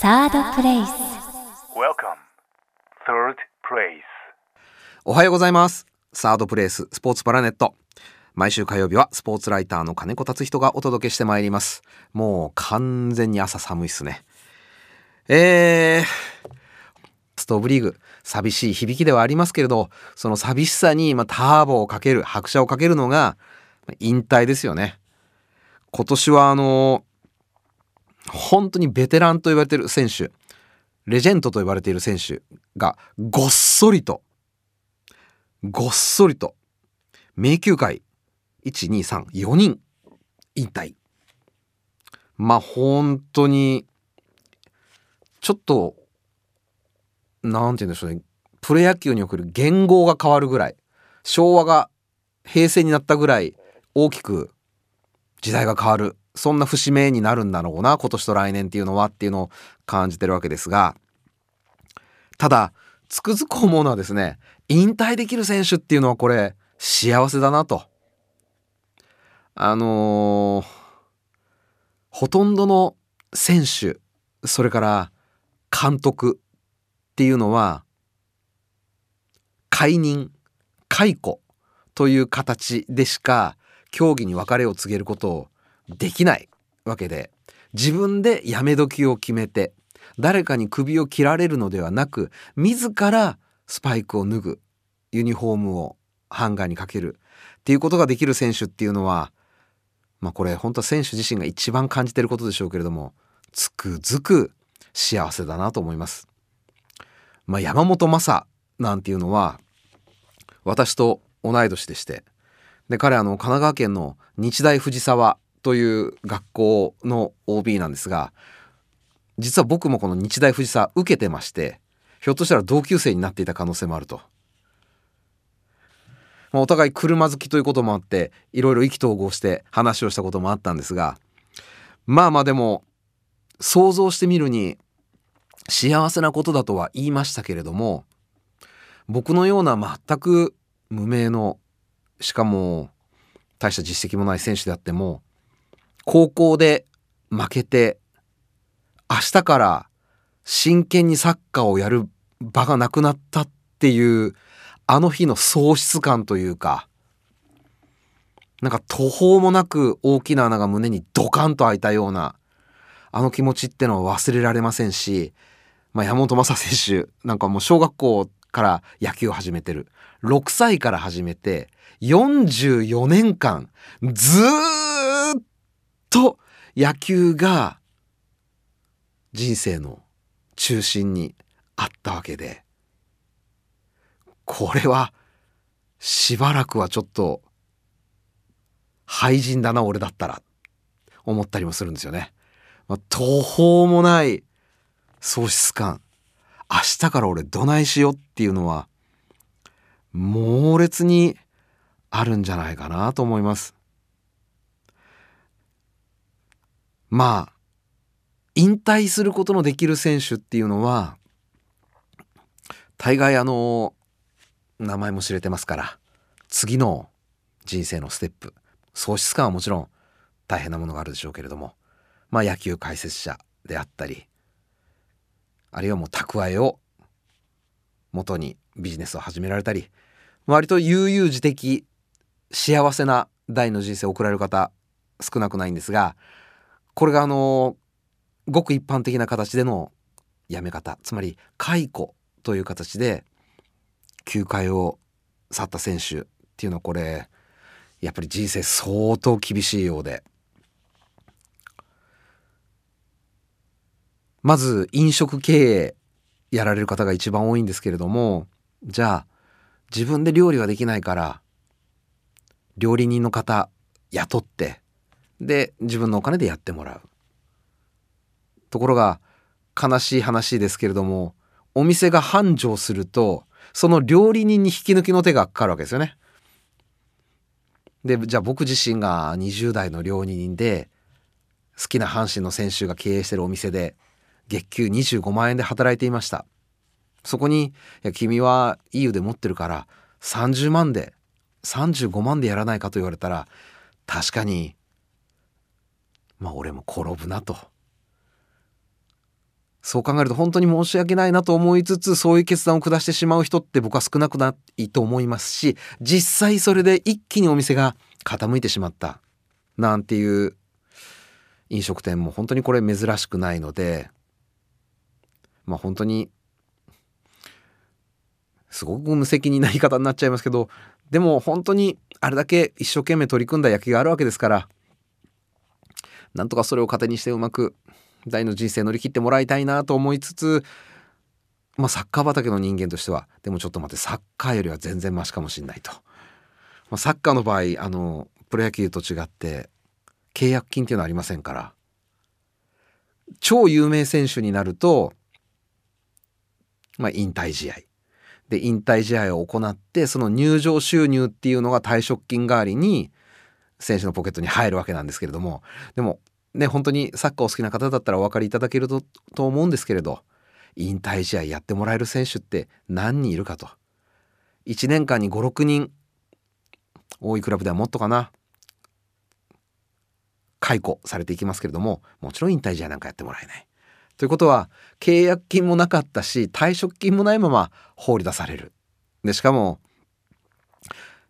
サードプレイス Welcome. Third place. おはようございます。サードプレイススポーツパラネット。毎週火曜日はスポーツライターの金子達人がお届けしてまいります。もう完全に朝寒いっすね。えー、ストーブリーグ寂しい響きではありますけれどその寂しさにまあターボをかける拍車をかけるのがまあ引退ですよね。今年はあの本当にベテランと言われている選手レジェンドと呼ばれている選手がごっそりとごっそりと迷宮会1234人引退。まあ本当にちょっとなんて言うんでしょうね。プロ野球における言語が変わるぐらい昭和が平成になったぐらい大きく時代が変わるそんな節目になるんだろうな今年と来年っていうのはっていうのを感じてるわけですがただつくづく思うのはですね引退できる選手っていうのはこれ幸せだなと。あのーほとんどの選手それから監督っていうのは解任解雇という形でしか競技に別れを告げることをできないわけで自分でやめ時を決めて誰かに首を切られるのではなく自らスパイクを脱ぐユニフォームをハンガーにかけるっていうことができる選手っていうのはまあこれ本当は選手自身が一番感じてることでしょうけれどもつくづく幸せだなと思います。まあ、山本昌なんていうのは私と同い年でしてで彼あの神奈川県の日大藤沢という学校の OB なんですが実は僕もこの日大藤沢受けてましてひょっとしたら同級生になっていた可能性もあると。まあお互い車好きということもあっていろいろ意気投合して話をしたこともあったんですがまあまあでも想像してみるに幸せなことだとは言いましたけれども僕のような全く無名のしかも大した実績もない選手であっても高校で負けて明日から真剣にサッカーをやる場がなくなったっていうあの日の喪失感というかなんか途方もなく大きな穴が胸にドカンと開いたようなあの気持ちってのは忘れられませんし、まあ、山本昌選手なんかもう小学校から野球を始めてる。6歳から始めて44年間ずーっと野球が人生の中心にあったわけでこれはしばらくはちょっと廃人だな俺だったら思ったりもするんですよね。まあ、途方もない喪失感明日から俺どないしようっていうのは猛烈にあるんじゃないかなと思います。まあ引退することのできる選手っていうのは大概あの名前も知れてますから次の人生のステップ喪失感はもちろん大変なものがあるでしょうけれどもまあ野球解説者であったりあるいはもう蓄えを元にビジネスを始められたり割と悠々自適幸せな第の人生を送られる方少なくないんですがこれがあのごく一般的な形での辞め方。つまり解雇という形で球界を去った選手っていうのはこれやっぱり人生相当厳しいようで。まず飲食経営やられる方が一番多いんですけれどもじゃあ自分で料理はできないから料理人の方雇ってで自分のお金でやってもらうところが悲しい話ですけれどもお店が繁盛するとその料理人に引き抜きの手がかかるわけですよね。でじゃあ僕自身が20代の料理人で好きな阪神の選手が経営してるお店で月給25万円で働いていましたそこにいや君はいい腕持ってるから30万で35万でやらないかと言われたら確かにまあ俺も転ぶなと。そう考えると本当に申し訳ないなと思いつつそういう決断を下してしまう人って僕は少なくないと思いますし実際それで一気にお店が傾いてしまったなんていう飲食店も本当にこれ珍しくないのでまあ本当にすごく無責任な言い方になっちゃいますけどでも本当にあれだけ一生懸命取り組んだ野球があるわけですからなんとかそれを糧にしてうまく大の人生乗り切ってもらいたいなと思いつつまあサッカー畑の人間としてはでもちょっと待ってサッカーよりは全然マシかもしれないと、まあ、サッカーの場合あのプロ野球と違って契約金っていうのはありませんから。超有名選手になるとまあ引退試合。で引退試合を行ってその入場収入っていうのが退職金代わりに選手のポケットに入るわけなんですけれどもでもね本当にサッカーお好きな方だったらお分かりいただけるとと思うんですけれど引退試合やってもらえる選手って何人いるかと1年間に56人多いクラブではもっとかな解雇されていきますけれどももちろん引退試合なんかやってもらえないということは契約金もなかったし退職金もないまま放り出される。でしかも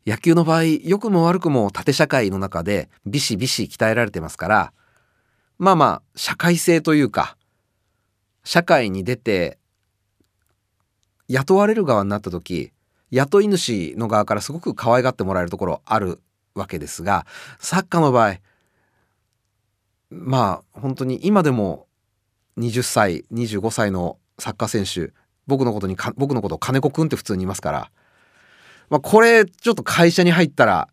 野球の場合良くも悪くも縦社会の中でビシビシ鍛えられてますからまあまあ社会性というか社会に出て雇われる側になった時雇い主の側からすごく可愛がってもらえるところあるわけですがサッカーの場合まあ本当に今でも20歳25歳のサッカー選手僕のことに僕のことを金子くんって普通にいますから、まあ、これちょっと会社に入ったら、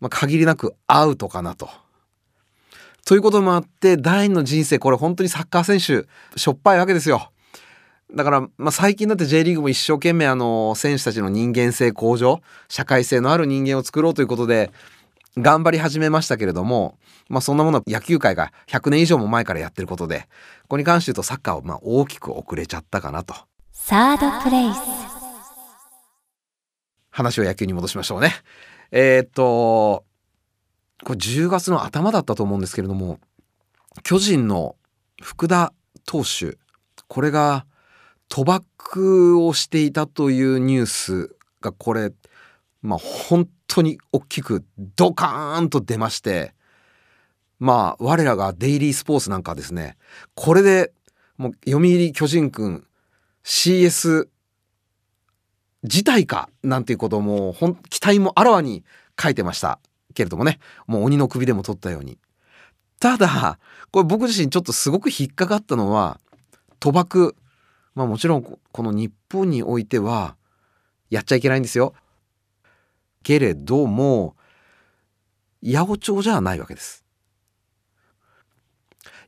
まあ、限りなくアウトかなと。ということもあって第二の人生これ本当にサッカー選手しょっぱいわけですよ。だから、まあ、最近だって J リーグも一生懸命あの選手たちの人間性向上社会性のある人間を作ろうということで頑張り始めましたけれども、まあ、そんなものは野球界が100年以上も前からやってることでここに関して言うとサッカーはま大きく遅れちゃったかなと。サードプレイス話を野球に戻しましょうね。えー、っとこれ10月の頭だったと思うんですけれども巨人の福田投手これが賭博をしていたというニュースがこれまあ本当に大きくドカーンと出ましてまあ我らがデイリースポーツなんかですねこれでもう読売巨人くん CS 自体かなんていうこともほん期待もあらわに書いてましたけれどもね。もう鬼の首でも取ったように。ただこれ僕自身ちょっとすごく引っかかったのは賭博。まあもちろんこの日本においてはやっちゃいけないんですよ。けれども八百長じゃないわけです。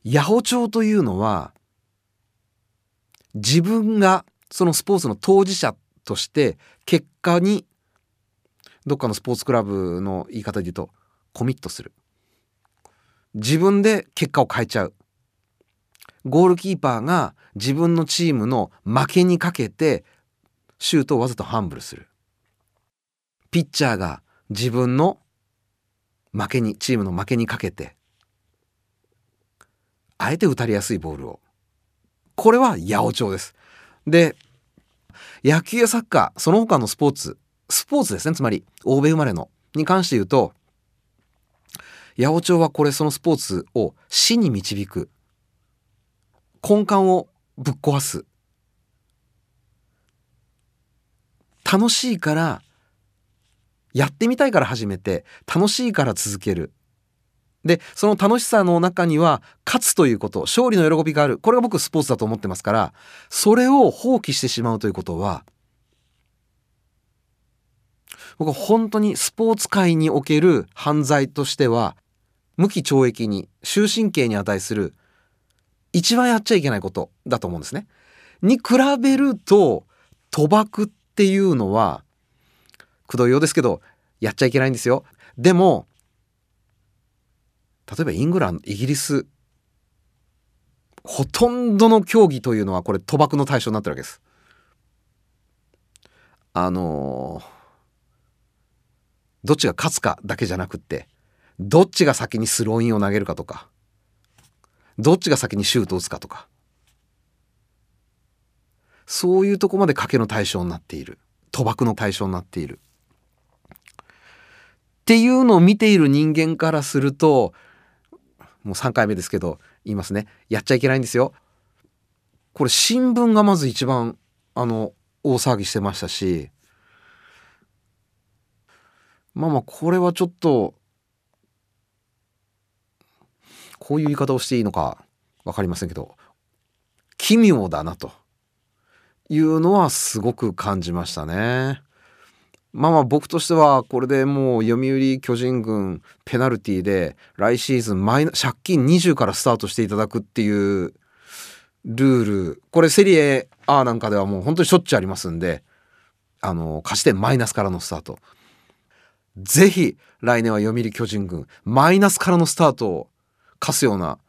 八百長というのは自分がそのスポーツの当事者として結果にどっかのスポーツクラブの言い方で言うとコミットする。自分で結果を変えちゃう。ゴールキーパーが自分のチームの負けにかけてシュートをわざとハンブルする。ピッチャーが自分の負けにチームの負けにかけてあえて打たれやすいボールを。これは八百長です。で野球やサッカーその他のスポーツスポーツですね。つまり欧米生まれのに関して言うと八百長はこれそのスポーツを死に導く根幹をぶっ壊す楽しいからやってみたいから始めて楽しいから続けるでその楽しさの中には勝つということ勝利の喜びがあるこれが僕スポーツだと思ってますからそれを放棄してしまうということは僕は本当にスポーツ界における犯罪としては無期懲役に終身刑に値する一番やっちゃいけないことだと思うんですね。に比べると賭博っていうのはくどいようですけどやっちゃいけないんですよでも例えばイングランドイギリスほとんどの競技というのはこれ賭博の対象になってるわけです。あのー、どっちが勝つかだけじゃなくってどっちが先にスローインを投げるかとかどっちが先にシュートを打つかとかそういうとこまで賭けの対象になっている。賭博の対象になっている。っていうのを見ている人間からするともう3回目ですけど言いますねやっちゃいけないんですよこれ新聞がまず一番あの大騒ぎしてましたしまあまあこれはちょっとこういう言い方をしていいのか分かりませんけど奇妙だなというのはすごく感じましたね。まあまあ僕としてはこれでもう読売巨人軍ペナルティで来シーズンマイナ借金20からスタートしていただくっていうルール。これセリエ A なんかではもう本当にしょっちゅうありますんであの貸し点マイナスからのスタート。ぜひ来年は読売巨人軍マイナスからのスタートを課すような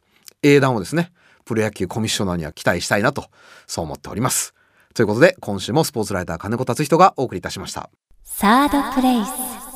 英断をですねプロ野球コミッショナーには期待したいなとそう思っております。ということで今週もスポーツライター金子達人がお送りいたしました。サードプレイス。